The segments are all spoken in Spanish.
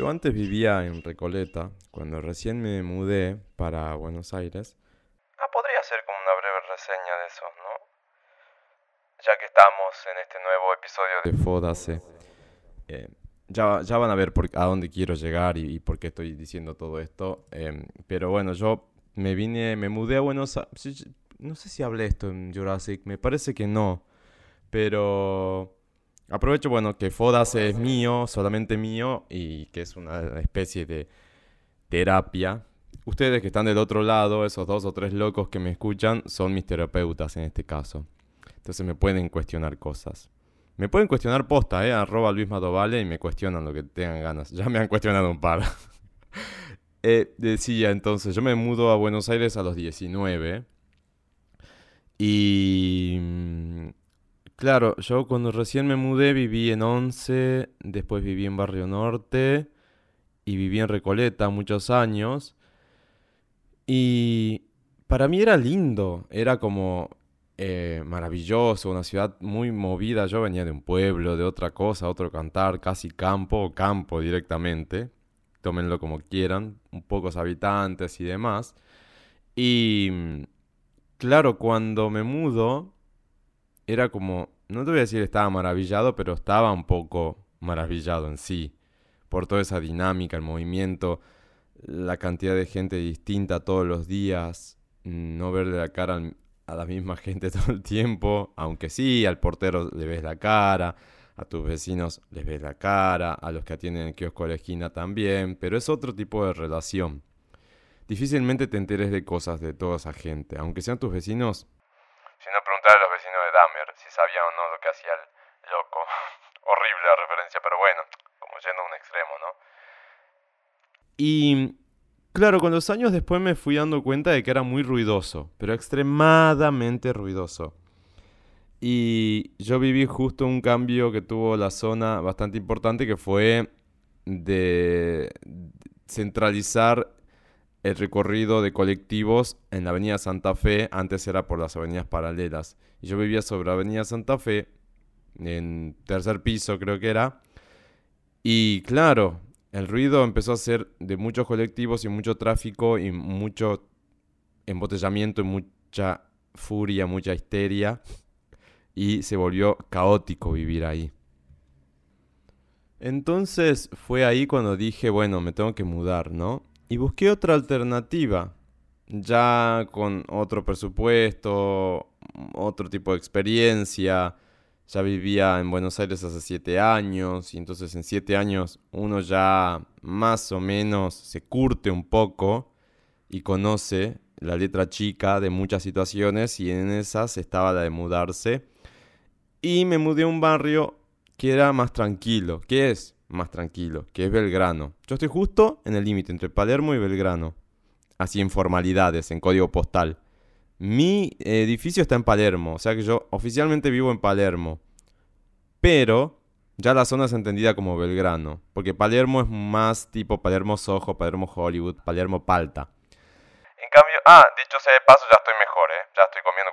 Yo antes vivía en Recoleta, cuando recién me mudé para Buenos Aires. Ah, podría ser como una breve reseña de eso, ¿no? Ya que estamos en este nuevo episodio de... de Fódase. Eh, ya, ya van a ver por, a dónde quiero llegar y, y por qué estoy diciendo todo esto. Em, pero bueno, yo me vine, me mudé a Buenos Aires. No sé si hablé esto en Jurassic, me parece que no. Pero aprovecho, bueno, que Fodase es mío, solamente mío, y que es una especie de terapia. Ustedes que están del otro lado, esos dos o tres locos que me escuchan, son mis terapeutas en este caso. Entonces me pueden cuestionar cosas. Me pueden cuestionar posta, ¿eh? Arroba Luis Madovale y me cuestionan lo que tengan ganas. Ya me han cuestionado un par. eh, decía entonces, yo me mudo a Buenos Aires a los 19. Y... Claro, yo cuando recién me mudé viví en Once, después viví en Barrio Norte y viví en Recoleta muchos años. Y para mí era lindo, era como eh, maravilloso, una ciudad muy movida. Yo venía de un pueblo, de otra cosa, otro cantar, casi campo o campo directamente. Tómenlo como quieran, pocos habitantes y demás. Y mm, claro, cuando me mudo, era como, no te voy a decir estaba maravillado, pero estaba un poco maravillado en sí, por toda esa dinámica, el movimiento, la cantidad de gente distinta todos los días, no verle la cara a la misma gente todo el tiempo, aunque sí, al portero le ves la cara, a tus vecinos les ves la cara, a los que atienden el kiosco de la esquina también, pero es otro tipo de relación. Difícilmente te enteres de cosas de toda esa gente, aunque sean tus vecinos, Si no, preguntar a los vecinos de Dahmer si sabían o no lo que hacía el loco. Horrible la referencia, pero bueno, como yendo a un extremo, ¿no? Y claro, con los años después me fui dando cuenta de que era muy ruidoso, pero extremadamente ruidoso. Y yo viví justo un cambio que tuvo la zona bastante importante que fue de centralizar el recorrido de colectivos en la Avenida Santa Fe, antes era por las avenidas paralelas. Y yo vivía sobre Avenida Santa Fe, en tercer piso creo que era. Y claro, el ruido empezó a ser de muchos colectivos y mucho tráfico y mucho embotellamiento y mucha furia, mucha histeria. Y se volvió caótico vivir ahí. Entonces fue ahí cuando dije, bueno, me tengo que mudar, ¿no? Y busqué otra alternativa, ya con otro presupuesto, otro tipo de experiencia. Ya vivía en Buenos Aires hace siete años y entonces en siete años uno ya más o menos se curte un poco y conoce la letra chica de muchas situaciones y en esas estaba la de mudarse. Y me mudé a un barrio que era más tranquilo. ¿Qué es más tranquilo? Que es Belgrano. Yo estoy justo en el límite entre Palermo y Belgrano. Así en formalidades, en código postal. Mi edificio está en Palermo, o sea que yo oficialmente vivo en Palermo. Pero ya la zona es entendida como Belgrano, porque Palermo es más tipo Palermo Soho, Palermo Hollywood, Palermo Palta. En cambio, ah, dicho sea de paso, ya estoy mejor, ¿eh? Ya estoy comiendo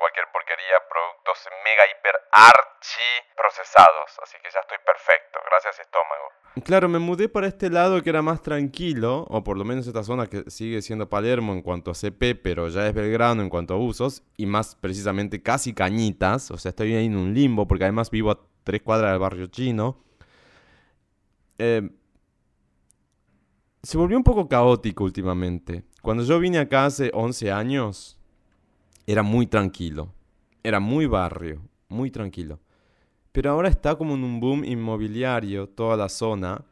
productos mega hiper archi procesados, así que ya estoy perfecto, gracias estómago. Claro, me mudé para este lado que era más tranquilo, o por lo menos esta zona que sigue siendo Palermo en cuanto a CP, pero ya es Belgrano en cuanto a usos, y más precisamente casi Cañitas, o sea, estoy ahí en un limbo, porque además vivo a tres cuadras del barrio chino. Eh, se volvió un poco caótico últimamente. Cuando yo vine acá hace 11 años, era muy tranquilo, era muy barrio, muy tranquilo. Pero ahora está como en un boom inmobiliario toda la zona.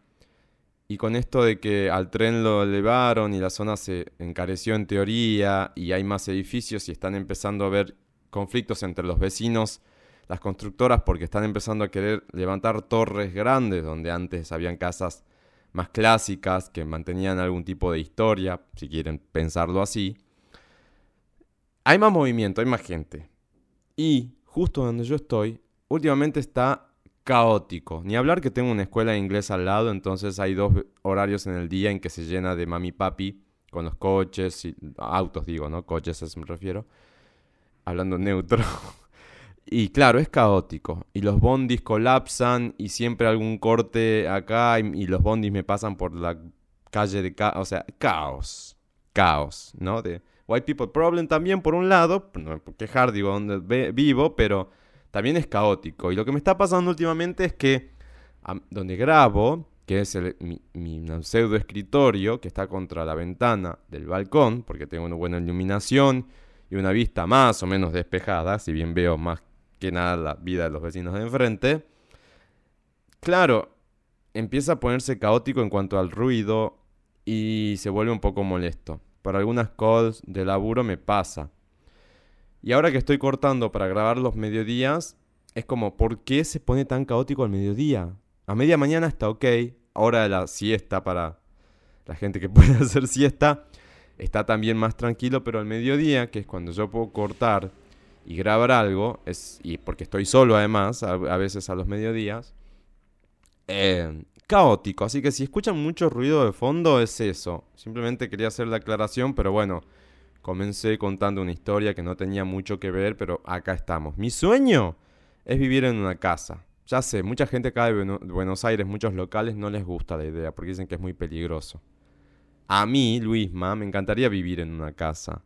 Y con esto de que al tren lo elevaron y la zona se encareció en teoría y hay más edificios y están empezando a haber conflictos entre los vecinos, las constructoras, porque están empezando a querer levantar torres grandes donde antes habían casas más clásicas que mantenían algún tipo de historia, si quieren pensarlo así. Hay más movimiento, hay más gente. Y justo donde yo estoy, últimamente está caótico. Ni hablar que tengo una escuela de inglés al lado, entonces hay dos horarios en el día en que se llena de mami papi con los coches, y, autos digo, ¿no? Coches eso me refiero. Hablando neutro. Y claro, es caótico. Y los bondis colapsan y siempre algún corte acá y, los bondis me pasan por la calle de caos. O sea, caos. Caos, ¿no? De White People Problem también, por un lado, no quejar, digo, donde vivo, pero también es caótico. Y lo que me está pasando últimamente es que donde grabo, que es mi, mi, pseudo escritorio, que está contra la ventana del balcón, porque tengo una buena iluminación y una vista más o menos despejada, si bien veo más que nada la vida de los vecinos de enfrente. Claro, empieza a ponerse caótico en cuanto al ruido y se vuelve un poco molesto. Por algunas calls de laburo me pasa. Y ahora que estoy cortando para grabar los mediodías, es como, ¿por qué se pone tan caótico al mediodía? A media mañana está ok, hora de la siesta para la gente que puede hacer siesta, está también más tranquilo, pero al mediodía, que es cuando yo puedo cortar y grabar algo, es, y porque estoy solo además, a, veces a los mediodías, eh, caótico. Así que si escuchan mucho ruido de fondo es eso. Simplemente quería hacer la aclaración, pero bueno, comencé contando una historia que no tenía mucho que ver, pero acá estamos. Mi sueño es vivir en una casa. Ya sé, mucha gente acá de Buenos Aires, muchos locales, no les gusta la idea porque dicen que es muy peligroso. A mí, Luisma, me encantaría vivir en una casa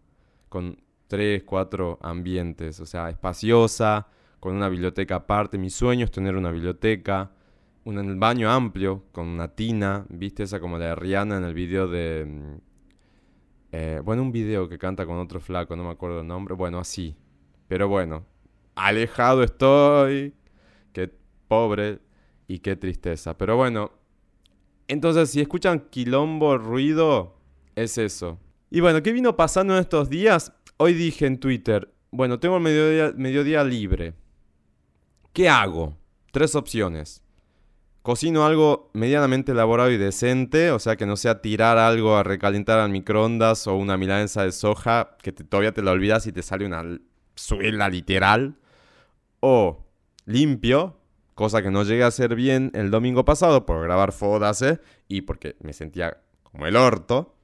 con tres, cuatro ambientes, o sea, espaciosa, con una biblioteca aparte. Mi sueño es tener una biblioteca, un baño amplio, con una tina, viste esa como la de Rihanna en el video de... Mm, eh, bueno, un video que canta con otro flaco, no me acuerdo el nombre, bueno, así. Pero bueno, alejado estoy, qué pobre y qué tristeza. Pero bueno, entonces si escuchan quilombo, ruido, es eso. Y bueno, ¿qué vino pasando en estos días? Hoy dije en Twitter, bueno, tengo el mediodía, mediodía libre. ¿Qué hago? Tres opciones. Cocino algo medianamente elaborado y decente, o sea que no sea tirar algo a recalentar al microondas o una milanesa de soja que todavía te la olvidas y te sale una suela literal. O limpio, cosa que no llegué a hacer bien el domingo pasado por grabar Fodase y porque me sentía como el orto.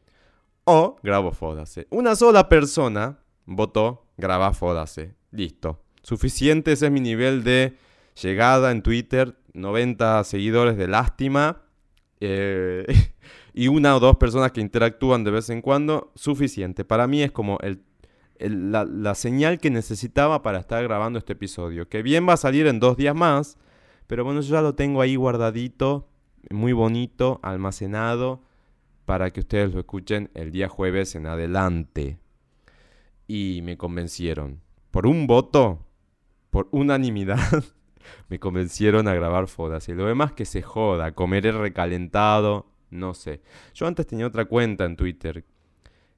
O grabo Fodase. Una sola persona votó, graba, fódase. Listo. Suficiente, ese es mi nivel de llegada en Twitter. 90 seguidores de lástima. Eh, y una o dos personas que interactúan de vez en cuando. Suficiente. Para mí es como la, la señal que necesitaba para estar grabando este episodio. Que bien va a salir en dos días más. Pero bueno, yo ya lo tengo ahí guardadito. Muy bonito, almacenado. Para que ustedes lo escuchen el día jueves en adelante y me convencieron. Por un voto, por unanimidad, me convencieron a grabar fodas. Y lo demás que se joda, comer el recalentado, no sé. Yo antes tenía otra cuenta en Twitter,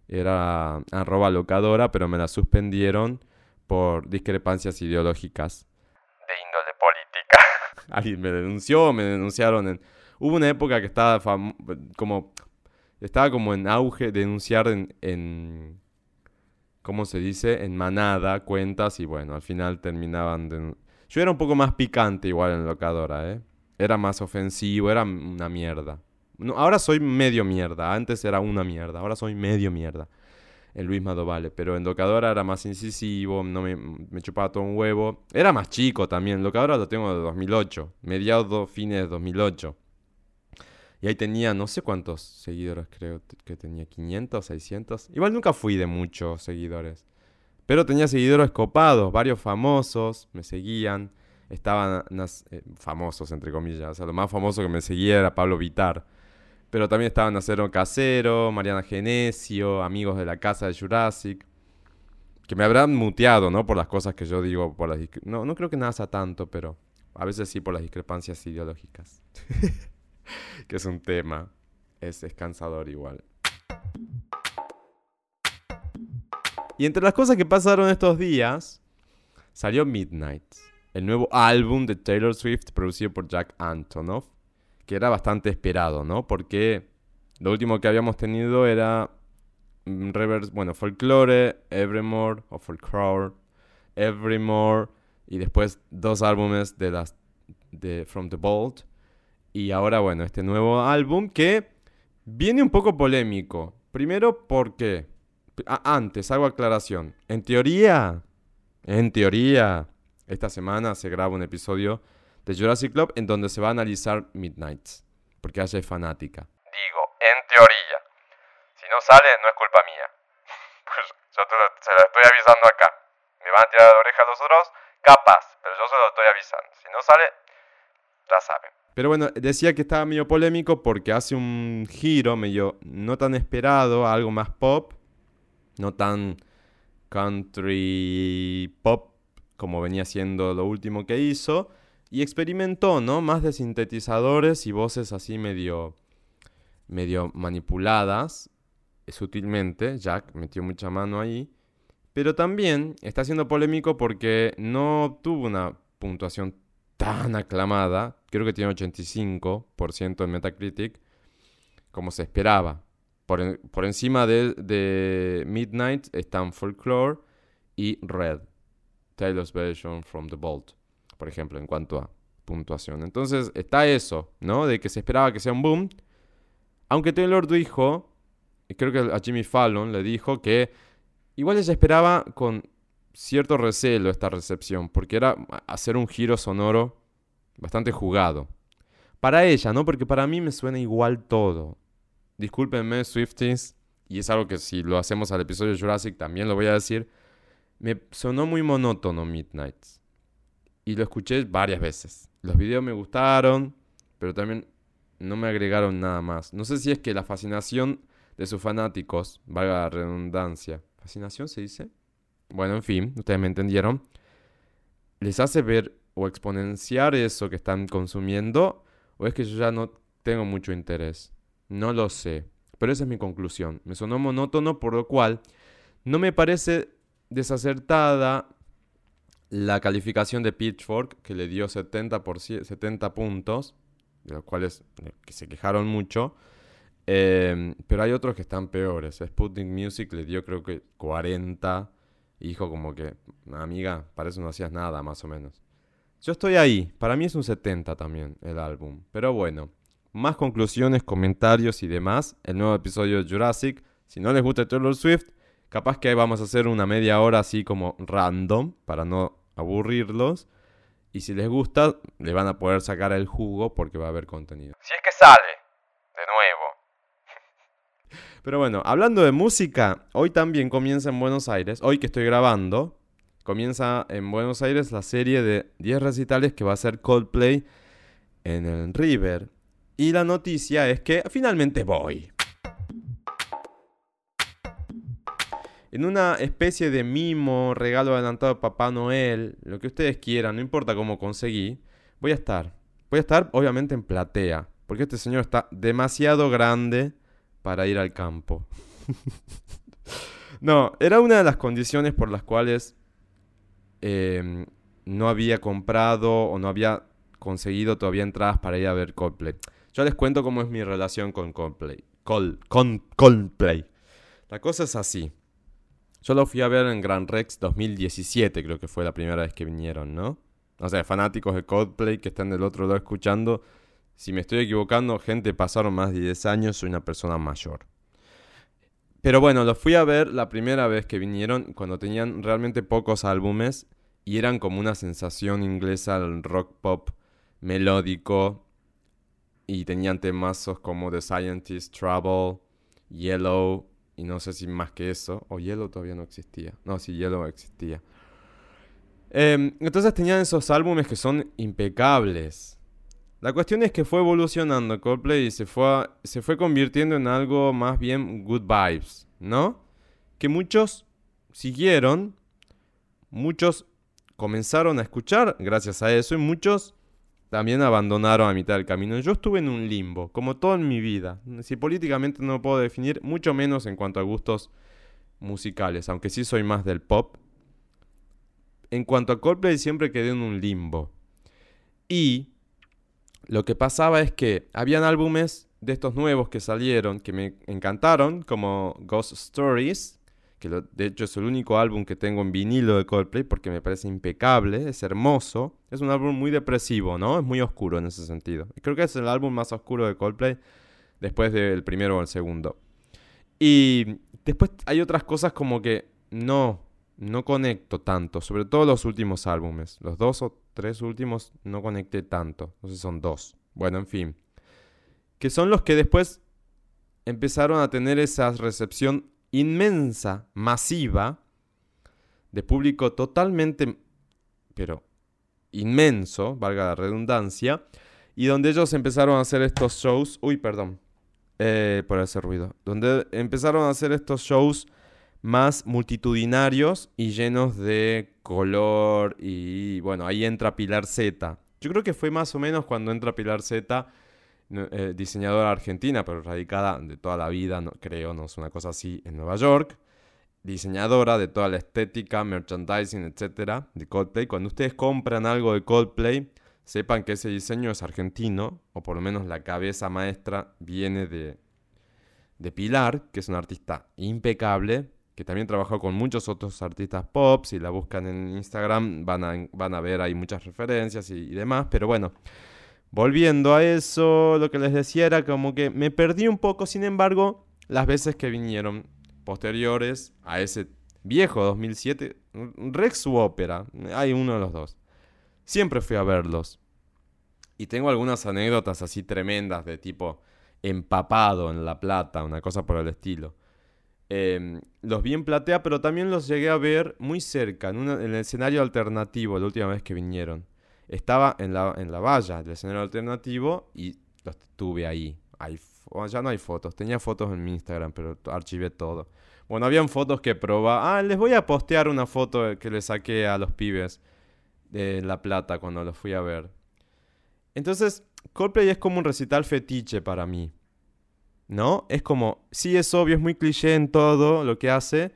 era arroba locadora, pero me la suspendieron por discrepancias ideológicas. De índole política. Alguien me denunció, me denunciaron en... Hubo una época que estaba como... Estaba como en auge denunciar en ¿cómo se dice? En manada, cuentas y bueno, al final terminaban de... Yo era un poco más picante igual en locadora, ¿eh? Era más ofensivo, era una mierda. No, ahora soy medio mierda, antes era una mierda, ahora soy medio mierda. En Luis Madovale, pero en locadora era más incisivo, no me, me chupaba todo un huevo. Era más chico también, locadora lo tengo de 2008, mediados, fines de 2008. Y ahí tenía no sé cuántos seguidores, creo que tenía 500, 600. Igual nunca fui de muchos seguidores. Pero tenía seguidores copados, varios famosos, me seguían. Estaban eh, famosos, entre comillas. O sea, lo más famoso que me seguía era Pablo Vitar. Pero también estaban Nacero Casero, Mariana Genesio, amigos de la casa de Jurassic. Que me habrán muteado, ¿no? Por las cosas que yo digo. Por las no, no creo que nada sea tanto, pero a veces sí por las discrepancias ideológicas. que es un tema. Es, cansador igual. Y entre las cosas que pasaron estos días, salió Midnight, el nuevo álbum de Taylor Swift producido por Jack Antonoff, que era bastante esperado, ¿no? Porque lo último que habíamos tenido era mm, reverse, bueno, Folklore, Evermore o Folklore, Evermore y después dos álbumes de las de From the Vault y ahora, bueno, este nuevo álbum que viene un poco polémico. Primero porque, antes, hago aclaración. En teoría, en teoría, esta semana se graba un episodio de Jurassic Club en donde se va a analizar Midnights, porque ella es fanática. Digo, en teoría. Si no sale, no es culpa mía. Pues yo te lo, se lo estoy avisando acá. Me van a tirar de oreja los otros, capaz, pero yo se lo estoy avisando. Si no sale, ya saben. Pero bueno, decía que estaba medio polémico porque hace un giro medio no tan esperado, algo más pop, no tan country pop como venía siendo lo último que hizo, y experimentó, ¿no? Más de sintetizadores y voces así medio, medio manipuladas, eh, sutilmente, Jack metió mucha mano ahí, pero también está siendo polémico porque no tuvo una puntuación tan aclamada, creo que tiene 85% en Metacritic, como se esperaba. Por, encima de, de, Midnight están Folklore y Red, Taylor's Version from the Vault, por ejemplo, en cuanto a puntuación. Entonces está eso, ¿no? De que se esperaba que sea un boom. Aunque Taylor dijo, y creo que a Jimmy Fallon le dijo que igual ella esperaba con cierto recelo esta recepción, porque era hacer un giro sonoro bastante jugado. Para ella, ¿no? Porque para mí me suena igual todo. Discúlpenme, Swifties, y es algo que si lo hacemos al episodio Jurassic también lo voy a decir. Me sonó muy monótono Midnights. Y lo escuché varias veces. Los videos me gustaron, pero también no me agregaron nada más. No sé si es que la fascinación de sus fanáticos, valga la redundancia. ¿Fascinación se dice? bueno, en fin, ustedes me entendieron, les hace ver o exponenciar eso que están consumiendo, o es que yo ya no tengo mucho interés. No lo sé, pero esa es mi conclusión. Me sonó monótono, por lo cual no me parece desacertada la calificación de Pitchfork, que le dio 70, por 70 puntos, de los cuales eh, que se quejaron mucho. Eh, pero hay otros que están peores. Sputnik Music le dio creo que 40 dijo como que, amiga, para eso no hacías nada, más o menos. Yo estoy ahí. Para mí es un 70 también el álbum. Pero bueno, más conclusiones, comentarios y demás. El nuevo episodio de Jurassic. Si no les gusta Taylor Swift, capaz que ahí vamos a hacer una media hora así como random para no aburrirlos. Y si les gusta, le van a poder sacar el jugo porque va a haber contenido. Si es que sale, de nuevo. Pero bueno, hablando de música, hoy también comienza en Buenos Aires, hoy que estoy grabando, comienza en Buenos Aires la serie de 10 recitales que va a ser Coldplay en el River. Y la noticia es que finalmente voy. En una especie de mimo, regalo adelantado de Papá Noel, lo que ustedes quieran, no importa cómo conseguí, voy a estar. Voy a estar obviamente en platea, porque este señor está demasiado grande para ir al campo. no, era una de las condiciones por las cuales em, no había comprado o no había conseguido todavía entradas para ir a ver Coldplay. Yo les cuento cómo es mi relación con Coldplay. Coldplay. La cosa es así. Yo lo fui a ver en Grand Rex 2017, creo que fue la primera vez que vinieron, ¿no? O sea, fanáticos de Coldplay que están del otro lado escuchando, si me estoy equivocando, gente, pasaron más de 10 años, soy una persona mayor. Pero bueno, los fui a ver la primera vez que vinieron, cuando tenían realmente pocos álbumes y eran como una sensación inglesa al rock pop melódico y tenían temazos como The Scientist, Trouble, Yellow y no sé si más que eso, o Yellow todavía no existía. No, sí, Yellow existía. Em, entonces tenían esos álbumes que son impecables. La cuestión es que fue evolucionando Coldplay y se fue, se fue convirtiendo en algo más bien good vibes, ¿no? Que muchos siguieron, muchos comenzaron a escuchar gracias a eso y muchos también abandonaron a mitad del camino. Yo estuve en un limbo, como todo en mi vida. Si políticamente no puedo definir, mucho menos en cuanto a gustos musicales, aunque sí soy más del pop. En cuanto a Coldplay siempre quedé en un limbo. Y lo que pasaba es que habían álbumes de estos nuevos que salieron que me encantaron, como Ghost Stories, que de hecho es el único álbum que tengo en vinilo de Coldplay porque me parece impecable, es hermoso. Es un álbum muy depresivo, ¿no? Es muy oscuro en ese sentido. Creo que es el álbum más oscuro de Coldplay después del primero o el segundo. Y después hay otras cosas como que no, no conecto tanto, sobre todo los últimos álbumes. Los dos o tres últimos no conecté tanto, no sé, son dos. Bueno, en fin. Que son los que después empezaron a tener esa recepción inmensa, masiva, de público totalmente, pero inmenso, valga la redundancia, y donde ellos empezaron a hacer estos shows, uy, perdón, eh, por ese ruido, donde empezaron a hacer estos shows más multitudinarios y llenos de color y bueno, ahí entra Pilar Z. Yo creo que fue más o menos cuando entra Pilar Z, eh, diseñadora argentina, pero radicada de toda la vida, creo, no es una cosa así, en Nueva York. Diseñadora de toda la estética, merchandising, etcétera, de Coldplay. Cuando ustedes compran algo de Coldplay, sepan que ese diseño es argentino, o por lo menos la cabeza maestra viene de, de Pilar, que es una artista impecable, que también trabajó con muchos otros artistas pop. Si la buscan en Instagram van a, van a ver, hay muchas referencias y, demás. Pero bueno, volviendo a eso, lo que les decía era como que me perdí un poco. Sin embargo, las veces que vinieron posteriores a ese viejo 2007, Rex u Ópera, hay uno de los dos. Siempre fui a verlos. Y tengo algunas anécdotas así tremendas de tipo empapado en La Plata, una cosa por el estilo. Em, los vi en platea, pero también los llegué a ver muy cerca, en, el escenario alternativo, la última vez que vinieron. Estaba en la, en la valla del escenario alternativo y los tuve ahí. ya no hay fotos, tenía fotos en mi Instagram, pero archivé todo. Bueno, habían fotos que probaba. Ah, les voy a postear una foto que le saqué a los pibes de La Plata cuando los fui a ver. Entonces, Coldplay es como un recital fetiche para mí. ¿no? Es como, sí es obvio, es muy cliché en todo lo que hace,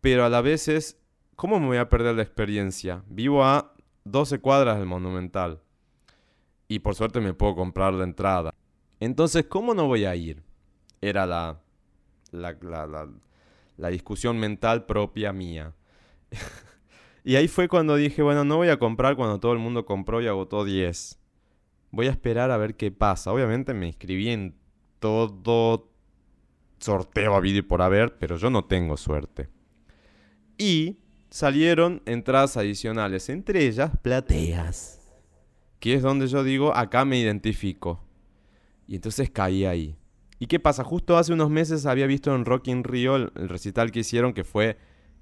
pero a la vez es, ¿cómo me voy a perder la experiencia? Vivo a 12 cuadras del Monumental y por suerte me puedo comprar la entrada. Entonces, ¿cómo no voy a ir? Era la, la, la, discusión mental propia mía. y ahí fue cuando dije, bueno, no voy a comprar cuando todo el mundo compró y agotó 10. Voy a esperar a ver qué pasa. Obviamente me inscribí en todo sorteo a y por haber, pero yo no tengo suerte. Y salieron entradas adicionales, entre ellas plateas, que es donde yo digo, acá me identifico. Y entonces caí ahí. ¿Y qué pasa? Justo hace unos meses había visto en Rock in Rio el, recital que hicieron, que fue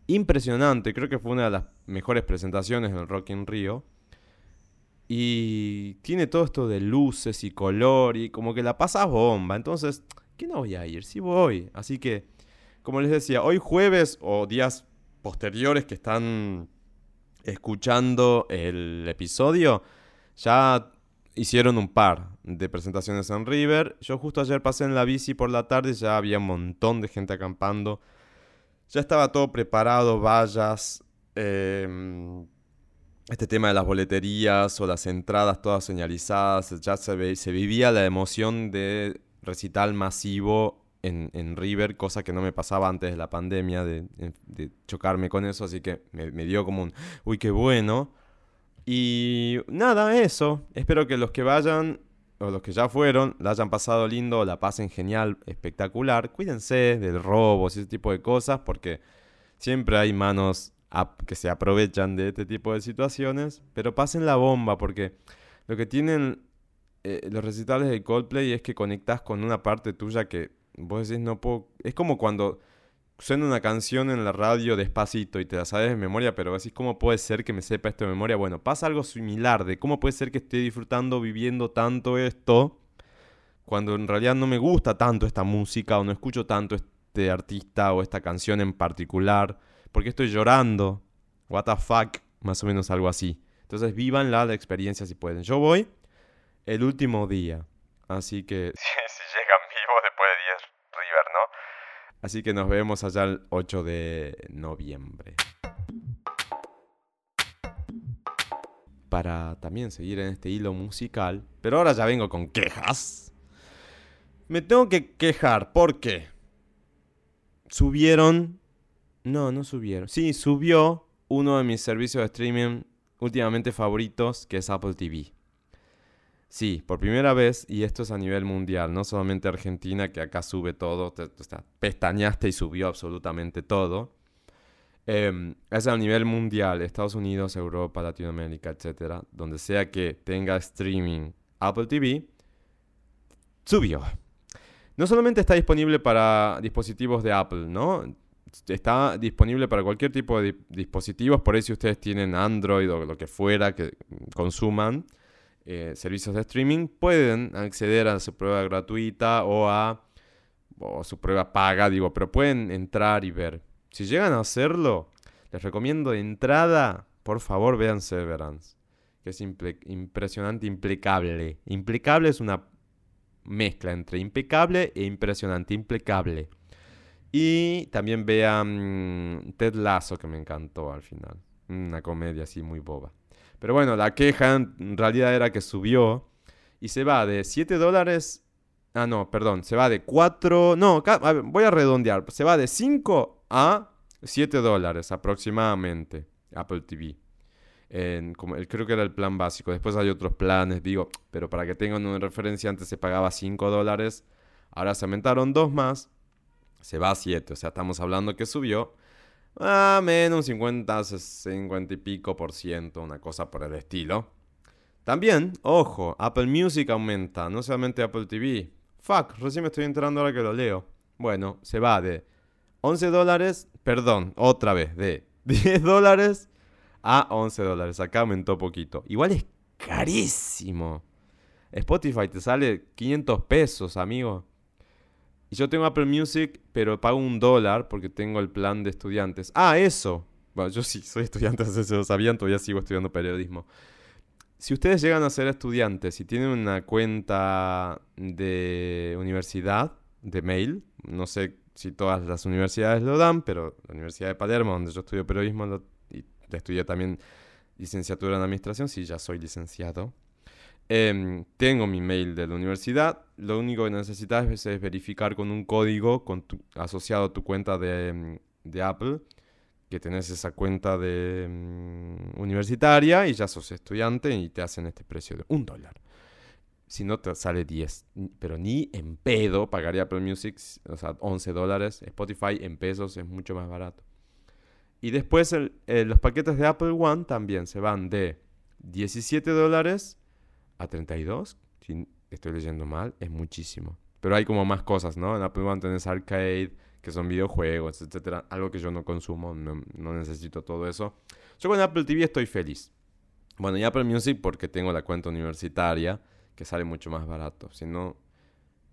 impresionante. Creo que fue una de las mejores presentaciones en Rock in Rio. Y tiene todo esto de luces y color y como que la pasas bomba. Entonces, ¿qué no voy a ir? Sí voy. Así que, como les decía, hoy jueves o días posteriores que están escuchando el episodio, ya hicieron un par de presentaciones en River. Yo justo ayer pasé en la bici por la tarde, ya había un montón de gente acampando. Ya estaba todo preparado, vallas, eh, este tema de las boleterías o las entradas todas señalizadas, ya se, se vivía la emoción de recital masivo en, River, cosa que no me pasaba antes de la pandemia, de, chocarme con eso, así que me, dio como un, uy, qué bueno. Y nada, eso. Espero que los que vayan, o los que ya fueron, la hayan pasado lindo, la pasen genial, espectacular. Cuídense del robo ese tipo de cosas, porque siempre hay manos que se aprovechan de este tipo de situaciones, pero pasen la bomba porque lo que tienen eh, los recitales de Coldplay es que conectas con una parte tuya que vos decís no puedo... Es como cuando suena una canción en la radio despacito y te la sabes de memoria, pero decís, ¿cómo puede ser que me sepa esto de memoria? Bueno, pasa algo similar de cómo puede ser que esté disfrutando, viviendo tanto esto, cuando en realidad no me gusta tanto esta música o no escucho tanto este artista o esta canción en particular. ¿Por qué estoy llorando? What the fuck, más o menos algo así. Entonces vivan la experiencia si pueden. Yo voy el último día, así que... si llegan vivos después de 10 River, ¿no? Así que nos vemos allá el 8 de noviembre. Para también seguir en este hilo musical, pero ahora ya vengo con quejas. Me tengo que quejar porque subieron no, no subieron. Sí, subió uno de mis servicios de streaming últimamente favoritos, que es Apple TV. Sí, por primera vez, y esto es a nivel mundial, no solamente Argentina, que acá sube todo, sea, pestañaste y subió absolutamente todo. Eh, es a nivel mundial, Estados Unidos, Europa, Latinoamérica, etcétera, donde sea que tenga streaming Apple TV, subió. No solamente está disponible para dispositivos de Apple, ¿no? Está disponible para cualquier tipo de dispositivos, por ahí si ustedes tienen Android o lo que fuera que consuman eh, servicios de streaming, pueden acceder a su prueba gratuita o a su prueba paga, digo, pero pueden entrar y ver. Si llegan a hacerlo, les recomiendo de entrada, por favor, vean Severance, que es impresionante, impecable. Impecable es una mezcla entre impecable e impresionante, impecable. Y también vean Ted Lasso, que me encantó al final. Una comedia así muy boba. Pero bueno, la queja en realidad era que subió y se va de 7 dólares. Ah, no, perdón, se va de 4. No, voy a redondear. Se va de 5 a 7 dólares aproximadamente Apple TV como, creo que era el plan básico. Después hay otros planes, digo, pero para que tengan una referencia, antes se pagaba 5 dólares, ahora se aumentaron dos más, se va a 7. O sea, estamos hablando que subió a menos un 50, 50 y pico por ciento, una cosa por el estilo. También, ojo, Apple Music aumenta, no solamente Apple TV. Fuck, recién me estoy enterando ahora que lo leo. Bueno, se va de 11 dólares, perdón, otra vez, de 10 dólares a 11 dólares. Acá aumentó poquito. Igual es carísimo. Spotify te sale 500 pesos, amigo. Y yo tengo Apple Music, pero pago un dólar porque tengo el plan de estudiantes. Ah, eso. Bueno, yo sí soy estudiante, si se lo sabían, todavía sigo estudiando periodismo. Si ustedes llegan a ser estudiantes y tienen una cuenta de universidad, de mail, no sé si todas las universidades lo dan, pero la Universidad de Palermo, donde yo estudio periodismo, lo estudié también licenciatura en administración, sí, ya soy licenciado. Em, tengo mi mail de la universidad. Lo único que necesitas es, verificar con un código asociado a tu cuenta de, em, de, Apple, que tenés esa cuenta de em, universitaria y ya sos estudiante y te hacen este precio de un dólar. Si no, te sale 10. Pero ni en pedo pagaría Apple Music, o sea, 11 dólares. Spotify en pesos es mucho más barato. Y después eh, los paquetes de Apple One también se van de 17 dólares a 32. Si estoy leyendo mal, es muchísimo. Pero hay como más cosas, ¿no? En Apple One tenés arcade, que son videojuegos, etcétera. Algo que yo no consumo, no, no, necesito todo eso. Yo con Apple TV estoy feliz. Bueno, y Apple Music porque tengo la cuenta universitaria, que sale mucho más barato. Si no,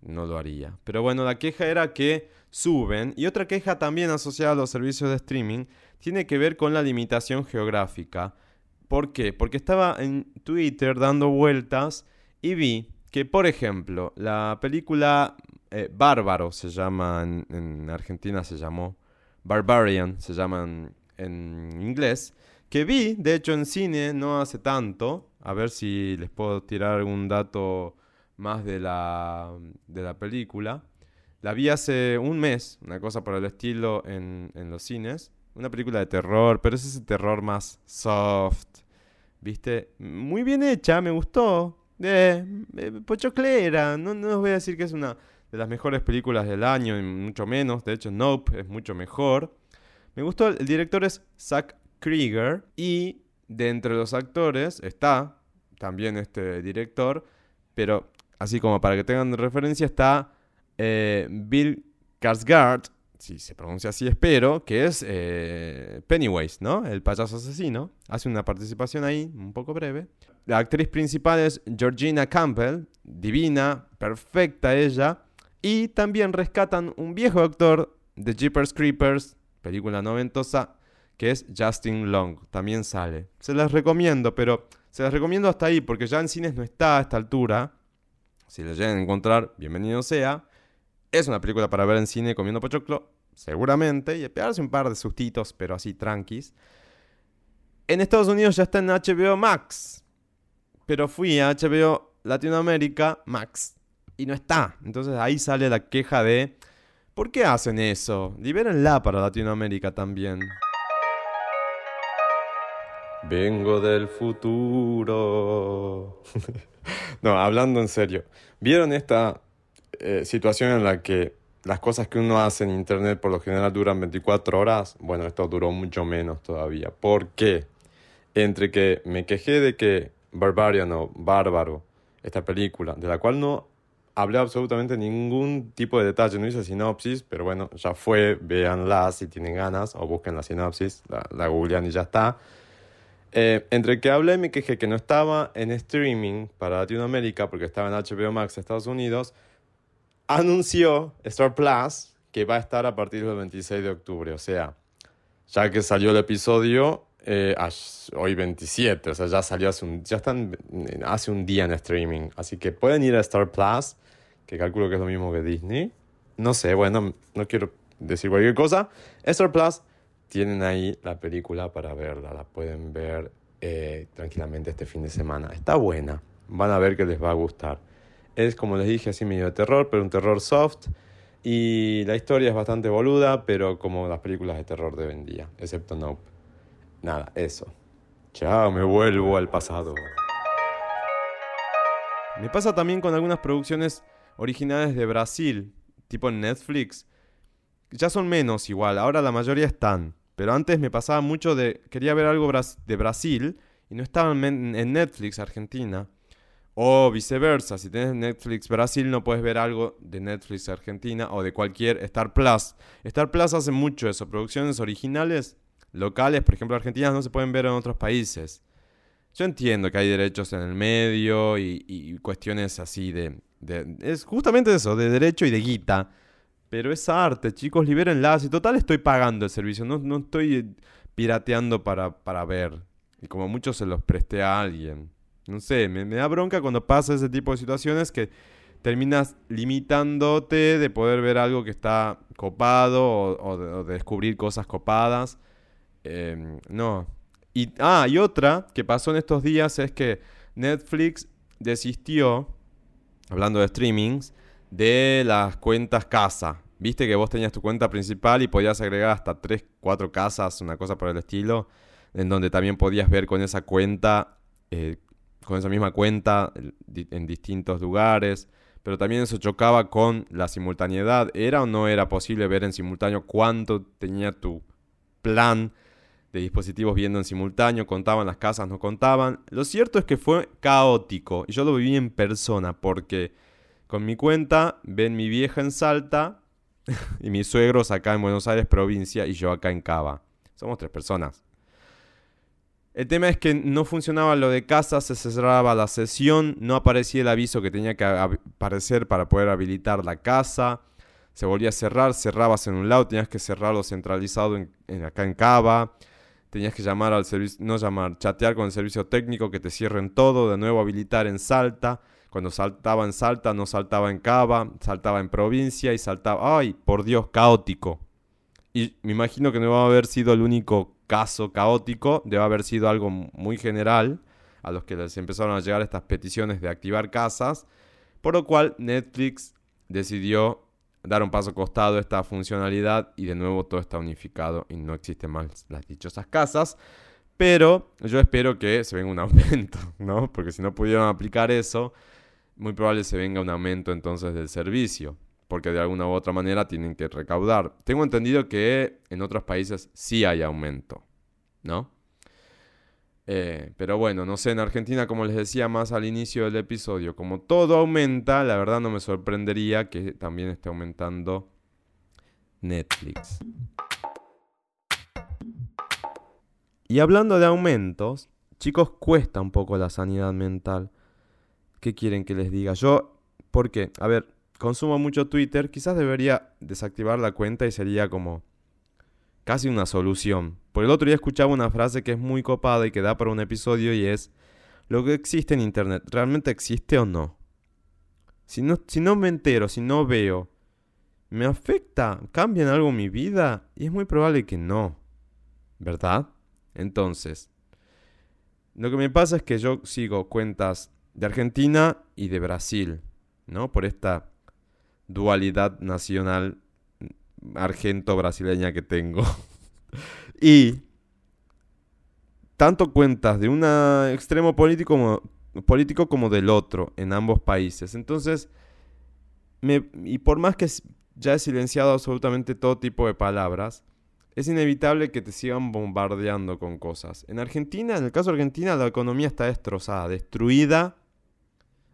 no lo haría. Pero bueno, la queja era que suben. Y otra queja también asociada a los servicios de streaming tiene que ver con la limitación geográfica. ¿Por qué? Porque estaba en Twitter dando vueltas y vi que, por ejemplo, la película eh, Bárbaro se llama en, Argentina, se llamó Barbarian, se llama en, inglés, que vi, de hecho, en cine no hace tanto. A ver si les puedo tirar algún dato más de la, de la película. La vi hace un mes, una cosa por el estilo en, en los cines. Una película de terror, pero es ese terror más soft. ¿Viste? Muy bien hecha, me gustó. Eh, eh. No, no os voy a decir que es una de las mejores películas del año, y mucho menos. De hecho, Nope es mucho mejor. Me gustó, el director es Zack Krieger. Y de entre los actores está también este director. Pero así como para que tengan referencia, está eh, Bill Skarsgård, si se pronuncia así espero, que es eh, Pennywise, ¿no? El payaso asesino. Hace una participación ahí, un poco breve. La actriz principal es Georgina Campbell, divina, perfecta ella. Y también rescatan un viejo actor de Jeepers Creepers, película noventosa, que es Justin Long. También sale. Se las recomiendo, pero se las recomiendo hasta ahí, porque ya en cines no está a esta altura. Si la llegan a encontrar, bienvenido sea. Es una película para ver en cine comiendo pochoclo, seguramente, y pegarse un par de sustitos, pero así tranquis. En Estados Unidos ya está en HBO Max, pero fui a HBO Latinoamérica Max y no está. Entonces ahí sale la queja de, ¿por qué hacen eso? Libérenla para Latinoamérica también. Vengo del futuro. no, hablando en serio. ¿Vieron esta eh, situación en la que las cosas que uno hace en internet por lo general duran 24 horas, bueno, esto duró mucho menos todavía. ¿Por qué? Entre que me quejé de que Barbarian o Bárbaro, esta película, de la cual no hablé absolutamente ningún tipo de detalle, no hice sinopsis, pero bueno, ya fue, véanla si tienen ganas o busquen la sinopsis, la, la googlean y ya está. Eh, entre que hablé y me quejé que no estaba en streaming para Latinoamérica porque estaba en HBO Max Estados Unidos, anunció Star Plus que va a estar a partir del 26 de octubre. O sea, ya que salió el episodio, eh, hoy 27, o sea, ya salió hace un, ya están hace un día en streaming. Así que pueden ir a Star Plus, que calculo que es lo mismo que Disney. No sé, bueno, no quiero decir cualquier cosa. Star Plus tienen ahí la película para verla, la pueden ver eh, tranquilamente este fin de semana. Está buena, van a ver que les va a gustar. Es como les dije, así medio de terror, pero un terror soft. Y la historia es bastante boluda, pero como las películas de terror de hoy en día, excepto Nope. Nada, eso. Chao, me vuelvo al pasado. Me pasa también con algunas producciones originales de Brasil, tipo en Netflix. Ya son menos igual, ahora la mayoría están. Pero antes me pasaba mucho de. Quería ver algo de Brasil y no estaban en Netflix, Argentina. O viceversa, si tienes Netflix Brasil no puedes ver algo de Netflix Argentina o de cualquier Star Plus. Star Plus hace mucho eso, producciones originales locales, por ejemplo, argentinas no se pueden ver en otros países. Yo entiendo que hay derechos en el medio y, cuestiones así de, Es justamente eso, de derecho y de guita. Pero es arte, chicos, libérenlas. Y total estoy pagando el servicio, no, no estoy pirateando para, para ver. Y como muchos se los presté a alguien. No sé, me, da bronca cuando pasa ese tipo de situaciones que terminas limitándote de poder ver algo que está copado o, de, descubrir cosas copadas. Em, no. Y, ah, y otra que pasó en estos días es que Netflix desistió, hablando de streamings, de las cuentas casa. Viste que vos tenías tu cuenta principal y podías agregar hasta 3, 4 casas, una cosa por el estilo, en donde también podías ver con esa cuenta eh, con esa misma cuenta en distintos lugares, pero también eso chocaba con la simultaneidad. ¿Era o no era posible ver en simultáneo cuánto tenía tu plan de dispositivos viendo en simultáneo? ¿Contaban las casas? ¿No contaban? Lo cierto es que fue caótico y yo lo viví en persona porque con mi cuenta ven mi vieja en Salta y mis suegros acá en Buenos Aires provincia y yo acá en Cava. Somos tres personas. El tema es que no funcionaba lo de casa, se cerraba la sesión, no aparecía el aviso que tenía que aparecer para poder habilitar la casa, se volvía a cerrar, cerrabas en un lado, tenías que cerrarlo centralizado en, acá en Cava, tenías que llamar al servicio, no llamar, chatear con el servicio técnico que te cierren todo, de nuevo habilitar en Salta, cuando saltaba en Salta no saltaba en Cava, saltaba en provincia y saltaba, ay, por Dios, caótico. Y me imagino que no va a haber sido el único caso caótico, debe haber sido algo muy general a los que les empezaron a llegar estas peticiones de activar casas, por lo cual Netflix decidió dar un paso costado a esta funcionalidad y de nuevo todo está unificado y no existen más las dichosas casas. Pero yo espero que se venga un aumento, ¿no? Porque si no pudieron aplicar eso, muy probable se venga un aumento entonces del servicio porque de alguna u otra manera tienen que recaudar. Tengo entendido que en otros países sí hay aumento, ¿no? Eh, pero bueno, no sé, en Argentina, como les decía más al inicio del episodio, como todo aumenta, la verdad no me sorprendería que también esté aumentando Netflix. Y hablando de aumentos, chicos, cuesta un poco la sanidad mental. ¿Qué quieren que les diga? Yo, ¿por qué? A ver, consumo mucho Twitter, quizás debería desactivar la cuenta y sería como casi una solución. Por el otro día escuchaba una frase que es muy copada y que da para un episodio y es, lo que existe en Internet, ¿realmente existe o no? Si no, si no me entero, si no veo, ¿me afecta? ¿Cambia en algo mi vida? Y es muy probable que no, ¿verdad? Entonces, lo que me pasa es que yo sigo cuentas de Argentina y de Brasil, ¿no? Por esta dualidad nacional argento-brasileña que tengo. y tanto cuentas de un extremo político como, político como del otro en ambos países. Entonces, y por más que ya he silenciado absolutamente todo tipo de palabras, es inevitable que te sigan bombardeando con cosas. En Argentina, en el caso de Argentina, la economía está destrozada, destruida,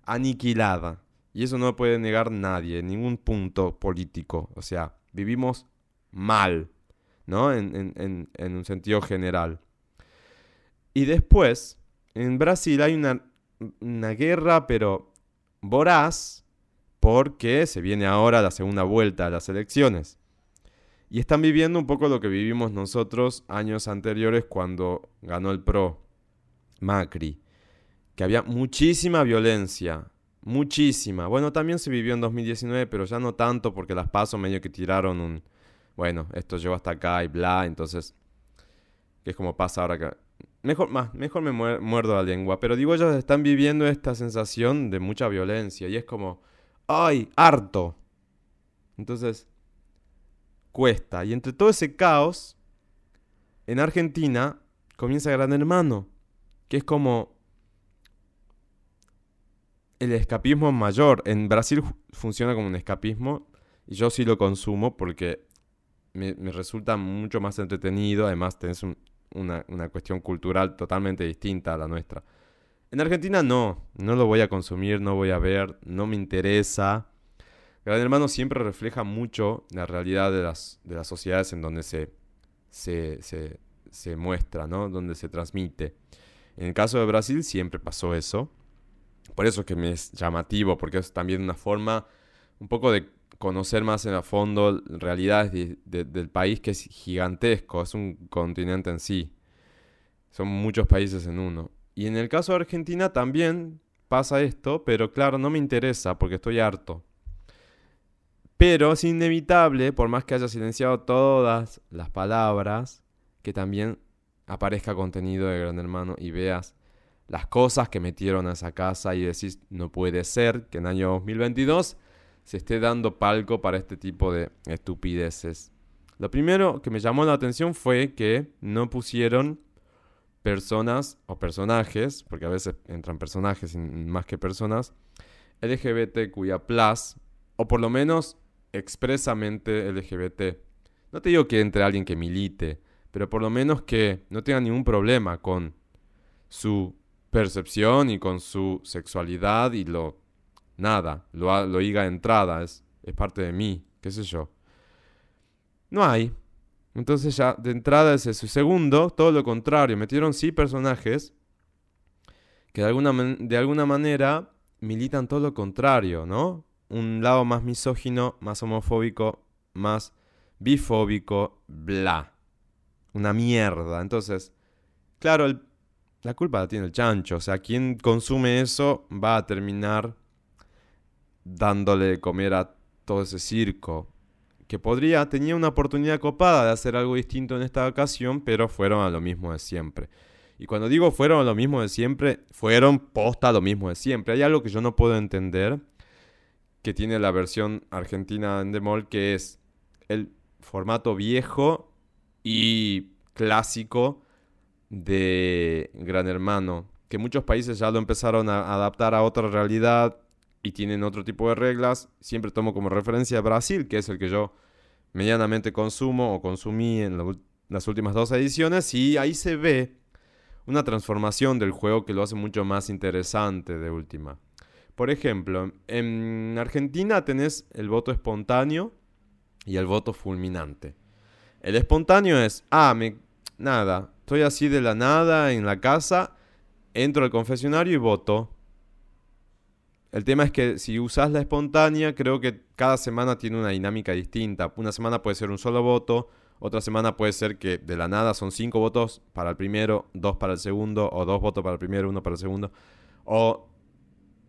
aniquilada. Y eso no lo puede negar nadie, ningún punto político. O sea, vivimos mal, ¿no? En, en un sentido general. Y después, en Brasil hay una, una guerra, pero voraz, porque se viene ahora la segunda vuelta a las elecciones. Y están viviendo un poco lo que vivimos nosotros años anteriores cuando ganó el PRO, Macri, que había muchísima violencia, muchísima. Bueno, también se vivió en 2019, pero ya no tanto porque las pasos medio que tiraron un, bueno, esto llegó hasta acá y bla, entonces, que es como pasa ahora que... Mejor, más, mejor me muerdo la lengua, pero digo, ellos están viviendo esta sensación de mucha violencia y es como, ay, harto. Entonces, cuesta. Y entre todo ese caos, en Argentina comienza Gran Hermano, que es como el escapismo mayor. En Brasil funciona como un escapismo y yo sí lo consumo porque me, resulta mucho más entretenido. Además, tenés una, una cuestión cultural totalmente distinta a la nuestra. En Argentina no, no lo voy a consumir, no voy a ver, no me interesa. Gran Hermano siempre refleja mucho la realidad de las, de las sociedades en donde se, se, muestra, ¿no? Donde se transmite. En el caso de Brasil siempre pasó eso. Por eso es que me es llamativo, porque es también una forma un poco de conocer más en a fondo realidades del país que es gigantesco, es un continente en sí. Son muchos países en uno. Y en el caso de Argentina también pasa esto, pero claro, no me interesa porque estoy harto. Pero es inevitable, por más que haya silenciado todas las palabras, que también aparezca contenido de Gran Hermano y veas las cosas que metieron a esa casa y decís, no puede ser que en año 2022 se esté dando palco para este tipo de estupideces. Lo primero que me llamó la atención fue que no pusieron personas o personajes, porque a veces entran personajes más que personas, LGBTQIA+, o por lo menos expresamente LGBT. No te digo que entre alguien que milite, pero por lo menos que no tenga ningún problema con su percepción y con su sexualidad y lo... Nada, lo, lo diga de entrada, es, es parte de mí, qué sé yo. No hay. Entonces ya de entrada ese es su segundo, todo lo contrario, metieron sí personajes que de alguna, de alguna manera militan todo lo contrario, ¿no? un lado más misógino, más homofóbico, más bifóbico, bla. Una mierda. Entonces, claro, la culpa la tiene el chancho. O sea, quien consume eso va a terminar dándole de comer a todo ese circo. Que podría, tenía una oportunidad copada de hacer algo distinto en esta ocasión, pero fueron a lo mismo de siempre. Y cuando digo fueron a lo mismo de siempre, fueron posta a lo mismo de siempre. Hay algo que yo no puedo entender que tiene la versión argentina en Demol, que es el formato viejo y clásico de Gran Hermano, que muchos países ya lo empezaron a adaptar a otra realidad y tienen otro tipo de reglas. Siempre tomo como referencia Brasil, que es el que yo medianamente consumo o consumí en las últimas dos ediciones, y ahí se ve una transformación del juego que lo hace mucho más interesante de última. Por ejemplo, en Argentina tenés el voto espontáneo y el voto fulminante. El espontáneo es, ah, me, nada, estoy así de la nada en la casa, entro al confesionario y voto. El tema es que si usas la espontánea, creo que cada semana tiene una dinámica distinta. Una semana puede ser un solo voto, otra semana puede ser que de la nada son cinco votos para el primero, dos para el segundo, o dos votos para el primero, uno para el segundo. O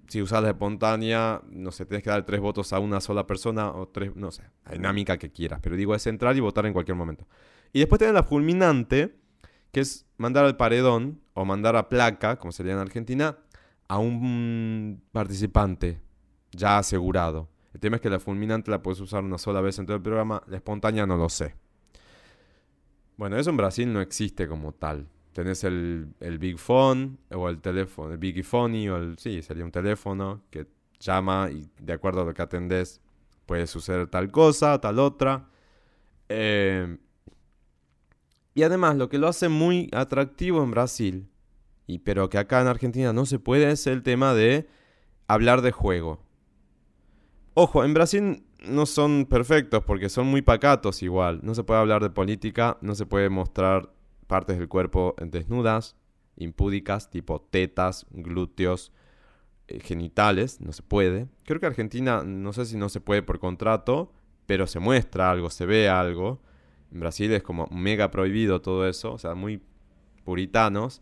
si usas la espontánea, no sé, tienes que dar tres votos a una sola persona o tres, no sé, la dinámica que quieras. Pero digo, es entrar y votar en cualquier momento. Y después tenés la fulminante, que es mandar al paredón o mandar a placa, como sería en Argentina, a un participante ya asegurado. El tema es que la fulminante la puedes usar una sola vez en todo el programa, la espontánea no lo sé. Bueno, eso en Brasil no existe como tal. Tenés el, Big Phone o el teléfono, el Phone o el, sí, sería un teléfono que llama y de acuerdo a lo que atendés puede suceder tal cosa, tal otra. Eh, y además, lo que lo hace muy atractivo en Brasil, y, pero que acá en Argentina no se puede, es el tema de hablar de juego. Ojo, en Brasil no son perfectos porque son muy pacatos igual. No se puede hablar de política, no se puede mostrar partes del cuerpo desnudas, impúdicas, tipo tetas, glúteos, eh, genitales, no se puede. Creo que Argentina, no sé si no se puede por contrato, pero se muestra algo, se ve algo. En Brasil es como mega prohibido todo eso, o sea, muy puritanos.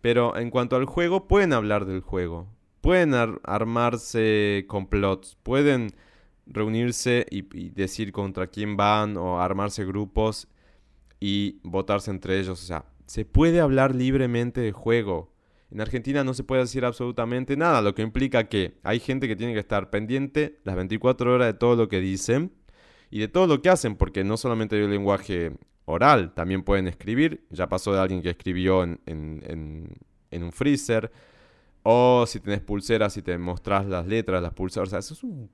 Pero en cuanto al juego, pueden hablar del juego. Pueden armarse complots, pueden reunirse y, decir contra quién van o armarse grupos y votarse entre ellos. O sea, se puede hablar libremente de juego. En Argentina no se puede decir absolutamente nada, lo que implica que hay gente que tiene que estar pendiente las 24 horas de todo lo que dicen y de todo lo que hacen, porque no solamente hay el lenguaje oral, también pueden escribir. Ya pasó de alguien que escribió en, en un freezer. O si tenés pulseras y te mostrás las letras, las pulseras. O sea, eso es un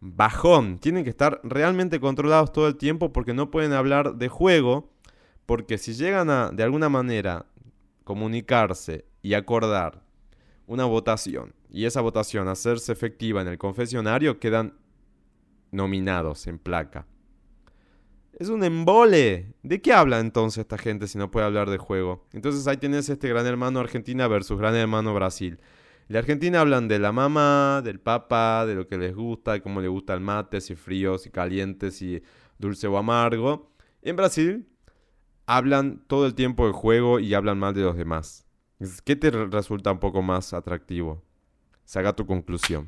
bajón. Tienen que estar realmente controlados todo el tiempo porque no pueden hablar de juego. Porque si llegan a, de alguna manera, comunicarse y acordar una votación y esa votación hacerse efectiva en el confesionario, quedan nominados en placa. Es un embole. ¿De qué habla entonces esta gente si no puede hablar de juego? Entonces ahí tienes este gran hermano Argentina versus gran hermano Brasil. En Argentina hablan de la mamá, del papá, de lo que les gusta, de cómo les gusta el mate, si frío, si caliente, si dulce o amargo. En Brasil hablan todo el tiempo de juego y hablan mal de los demás. ¿Qué te resulta un poco más atractivo? Saca tu conclusión.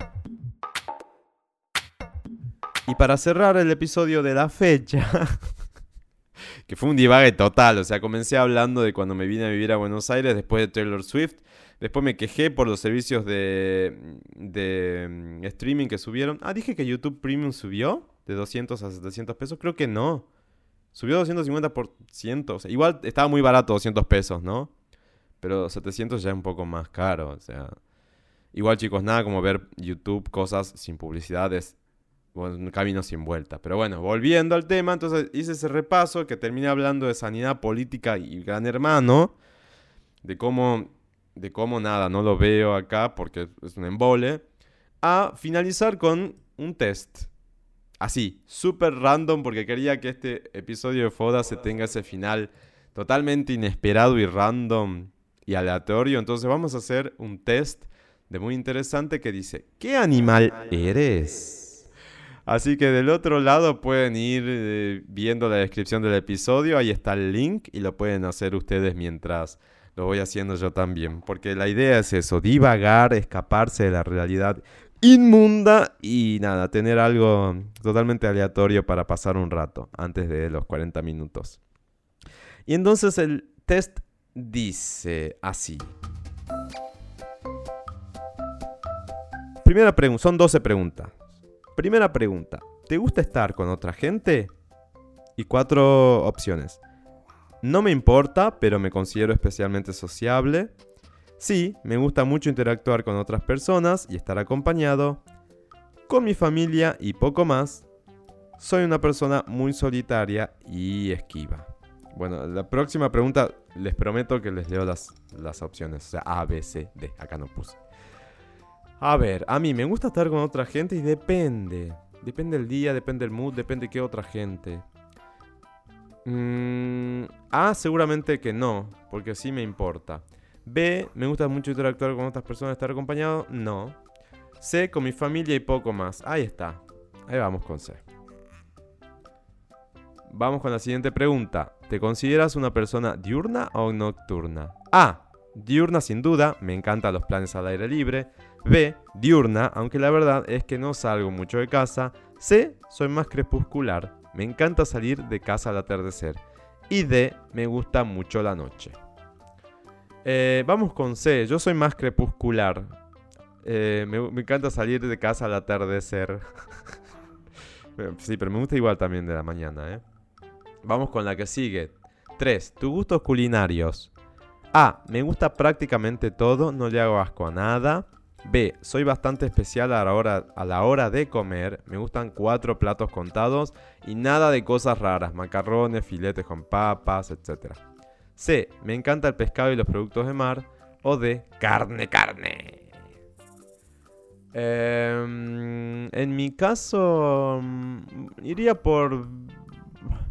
Y para cerrar el episodio de la fecha, que fue un divague total, o sea, comencé hablando de cuando me vine a vivir a Buenos Aires después de Taylor Swift Después me quejé por los servicios de, de mm, streaming que subieron. Ah, dije que YouTube Premium subió de 200 a 700 pesos. Creo que no. Subió 250%. O sea, igual estaba muy barato 200 pesos, ¿no? Pero 700 ya es un poco más caro. O sea, igual chicos, nada como ver YouTube cosas sin publicidades. Un camino sin vuelta. Pero bueno, volviendo al tema, entonces hice ese repaso que terminé hablando de sanidad política y gran hermano. De cómo de cómo nada, no lo veo acá porque es un embole, a finalizar con un test. Así, súper random porque quería que este episodio de Foda se tenga ese final totalmente inesperado y random y aleatorio. Entonces vamos a hacer un test de muy interesante que dice, ¿qué animal eres? Así que del otro lado pueden ir eh, viendo la descripción del episodio, ahí está el link y lo pueden hacer ustedes mientras lo voy haciendo yo también. Porque la idea es eso, divagar, escaparse de la realidad inmunda y nada, tener algo totalmente aleatorio para pasar un rato antes de los 40 minutos. Y entonces el test dice así. Primera pregunta, son 12 preguntas. Primera pregunta, ¿te gusta estar con otra gente? Y cuatro opciones. No me importa, pero me considero especialmente sociable. Sí, me gusta mucho interactuar con otras personas y estar acompañado. Con mi familia y poco más. Soy una persona muy solitaria y esquiva. Bueno, la próxima pregunta les prometo que les leo las, las opciones. O sea, A, B, C, D. Acá no puse. A ver, a mí me gusta estar con otra gente y depende. Depende el día, depende el mood, depende qué otra gente. Mm, a, seguramente que no, porque sí me importa. B, me gusta mucho interactuar con otras personas, estar acompañado, no. C, con mi familia y poco más. Ahí está. Ahí vamos con C. Vamos con la siguiente pregunta. ¿Te consideras una persona diurna o nocturna? A. Diurna sin duda, me encantan los planes al aire libre. B. Diurna, aunque la verdad es que no salgo mucho de casa. C. Soy más crepuscular. Me encanta salir de casa al atardecer. Y D, me gusta mucho la noche. Eh, vamos con C, yo soy más crepuscular. Eh, me, encanta salir de casa al atardecer. sí, pero me gusta igual también de la mañana, ¿eh? Vamos con la que sigue. 3. Tus gustos culinarios. A. Me gusta prácticamente todo, no le hago asco a nada. B. Soy bastante especial a la, hora, de comer. Me gustan cuatro platos contados y nada de cosas raras. Macarrones, filetes con papas, etc. C. Me encanta el pescado y los productos de mar. O D. Carne, carne. Em, en mi caso, mm, iría por...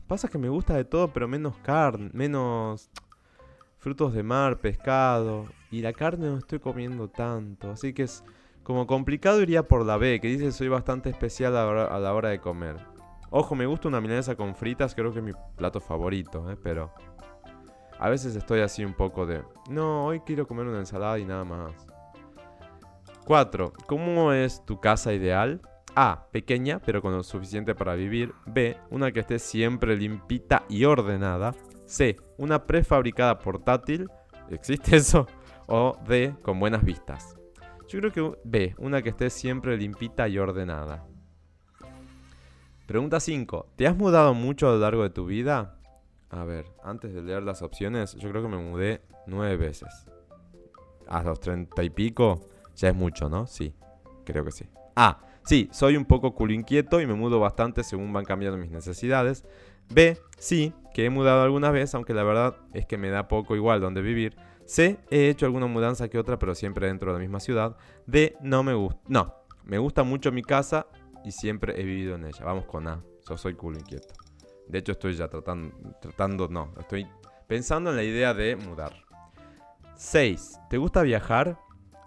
Pasa que me gusta de todo, pero menos carne, menos frutos de mar, pescado. Y la carne no estoy comiendo tanto. Así que es como complicado iría por la B, que dice soy bastante especial a la hora, de comer. Ojo, me gusta una milanesa con fritas, creo que es mi plato favorito, ¿eh? pero a veces estoy así un poco de, no, hoy quiero comer una ensalada y nada más. 4. ¿Cómo es tu casa ideal? A. Pequeña, pero con lo suficiente para vivir. B. Una que esté siempre limpita y ordenada. C. Una prefabricada portátil. ¿Existe eso? O D. Con buenas vistas. Yo creo que B. Una que esté siempre limpita y ordenada. Pregunta 5. ¿Te has mudado mucho a lo largo de tu vida? A ver, antes de leer las opciones, yo creo que me mudé nueve veces. A los treinta y pico ya es mucho, ¿no? Sí, creo que sí. A. Sí, soy un poco culo inquieto y me mudo bastante según van cambiando mis necesidades. B. Sí, que he mudado alguna vez, aunque la verdad es que me da poco igual donde vivir. C. He hecho alguna mudanza que otra, pero siempre dentro de la misma ciudad. D. No me gusta. No, me gusta mucho mi casa y siempre he vivido en ella. Vamos con A. Yo soy culo inquieto. De hecho, estoy ya tratando, tratando, no, estoy pensando en la idea de mudar. 6. ¿Te gusta viajar?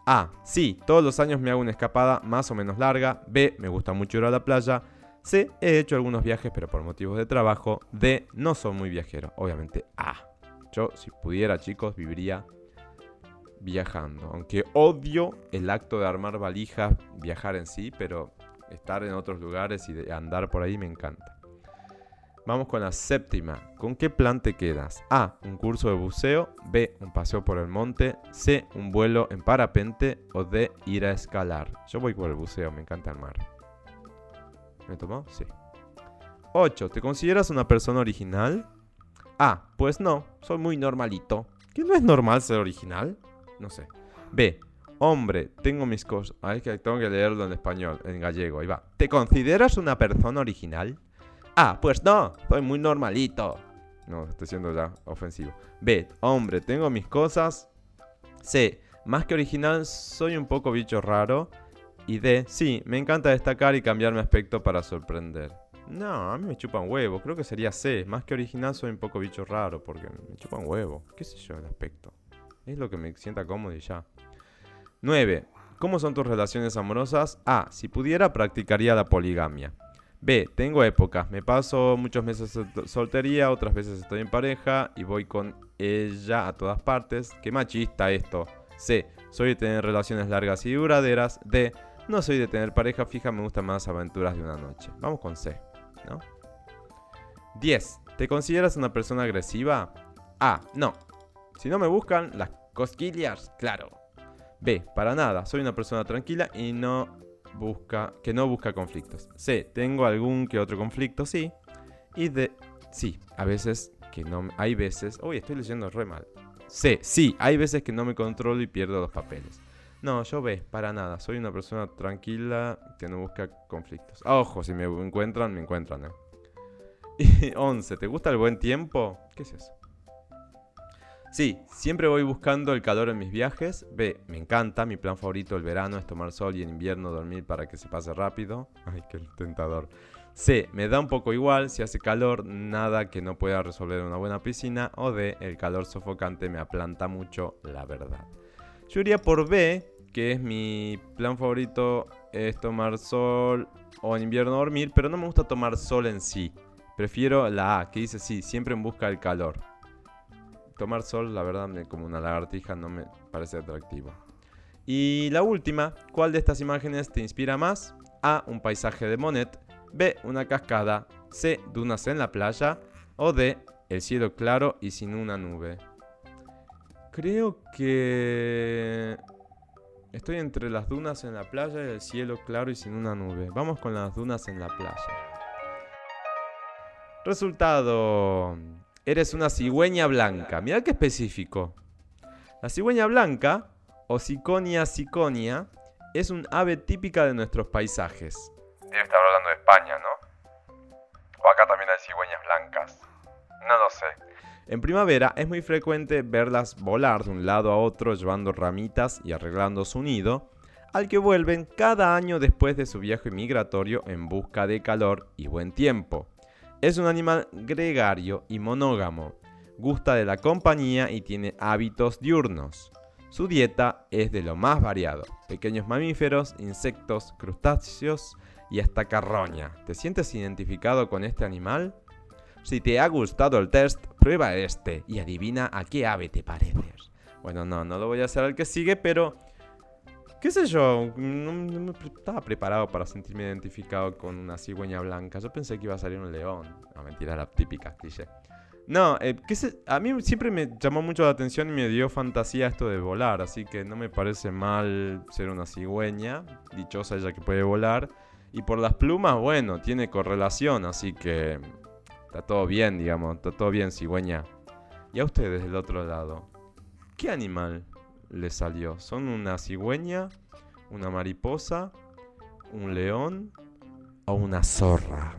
A. Sí, todos los años me hago una escapada más o menos larga. B. Me gusta mucho ir a la playa. C. He hecho algunos viajes pero por motivos de trabajo. D. No soy muy viajero. Obviamente A. Yo si pudiera chicos viviría viajando. Aunque odio el acto de armar valijas, viajar en sí, pero estar en otros lugares y andar por ahí me encanta. Vamos con la séptima. ¿Con qué plan te quedas? A. Un curso de buceo. B. Un paseo por el monte. C. Un vuelo en parapente. O D. Ir a escalar. Yo voy por el buceo, me encanta el mar. ¿Me tomó? Sí. 8. ¿Te consideras una persona original? A. Pues no, soy muy normalito. ¿Qué no es normal ser original? No sé. B. Hombre, tengo mis cosas. Ay, que tengo que leerlo en español, en gallego. Ahí va. ¿Te consideras una persona original? Ah, pues no, soy muy normalito. No, estoy siendo ya ofensivo. B, hombre, tengo mis cosas. C, más que original, soy un poco bicho raro. Y D, sí, me encanta destacar y cambiar mi aspecto para sorprender. No, a mí me chupan huevo. Creo que sería C. Más que original, soy un poco bicho raro porque me chupan huevo. ¿Qué sé yo el aspecto? Es lo que me sienta cómodo y ya. 9. ¿Cómo son tus relaciones amorosas? A. Si pudiera, practicaría la poligamia. B, tengo épocas. Me paso muchos meses soltería, otras veces estoy en pareja y voy con ella a todas partes. Qué machista esto. C, soy de tener relaciones largas y duraderas. D, no soy de tener pareja fija, me gustan más aventuras de una noche. Vamos con C, ¿no? 10. ¿Te consideras una persona agresiva? A, no. Si no me buscan, las cosquillas, claro. B, para nada. Soy una persona tranquila y no busca, que no busca conflictos. C, tengo algún que otro conflicto, sí. Y D, sí, a veces que no, hay veces, uy, estoy leyendo re mal. C, sí, hay veces que no me controlo y pierdo los papeles. No, yo B, para nada. Soy una persona tranquila que no busca conflictos. ojo, si me encuentran, me encuentran, ¿eh? Y 11. ¿Te gusta el buen tiempo? ¿Qué es eso? Sí, siempre voy buscando el calor en mis viajes. B, me encanta. Mi plan favorito el verano es tomar sol y en invierno dormir para que se pase rápido. Ay, qué tentador. C, me da un poco igual. Si hace calor, nada que no pueda resolver una buena piscina. O D, el calor sofocante me aplanta mucho, la verdad. Yo iría por B, que es mi plan favorito, es tomar sol o en invierno dormir, pero no me gusta tomar sol en sí. Prefiero la A, que dice sí, siempre en busca del calor tomar sol, la verdad, como una lagartija no me parece atractivo. Y la última, ¿cuál de estas imágenes te inspira más? A. Un paisaje de Monet. B. Una cascada. C. Dunas en la playa. O D. El cielo claro y sin una nube. Creo que... Estoy entre las dunas en la playa y el cielo claro y sin una nube. Vamos con las dunas en la playa. Resultado. Eres una cigüeña blanca. Mira qué específico. La cigüeña blanca, o ciconia ciconia, es un ave típica de nuestros paisajes. Debe estar hablando de España, ¿no? O acá también hay cigüeñas blancas. No lo sé. En primavera es muy frecuente verlas volar de un lado a otro llevando ramitas y arreglando su nido, al que vuelven cada año después de su viaje migratorio en busca de calor y buen tiempo. Es un animal gregario y monógamo, gusta de la compañía y tiene hábitos diurnos. Su dieta es de lo más variado, pequeños mamíferos, insectos, crustáceos y hasta carroña. ¿Te sientes identificado con este animal? Si te ha gustado el test, prueba este y adivina a qué ave te pareces. Bueno, no, no lo voy a hacer al que sigue, pero... ¿Qué sé yo? No, estaba preparado para sentirme identificado con una cigüeña blanca. Yo pensé que iba a salir un león. No, mentira, la típica cliché. No, eh, a mí siempre me llamó mucho la atención y me dio fantasía esto de volar, así que no me parece mal ser una cigüeña, dichosa ella que puede volar. Y por las plumas, bueno, tiene correlación, así que Está todo bien, digamos, está todo bien, cigüeña. Y a ustedes del otro lado, ¿qué animal les salió? ¿Son una cigüeña, una mariposa, un león o una zorra?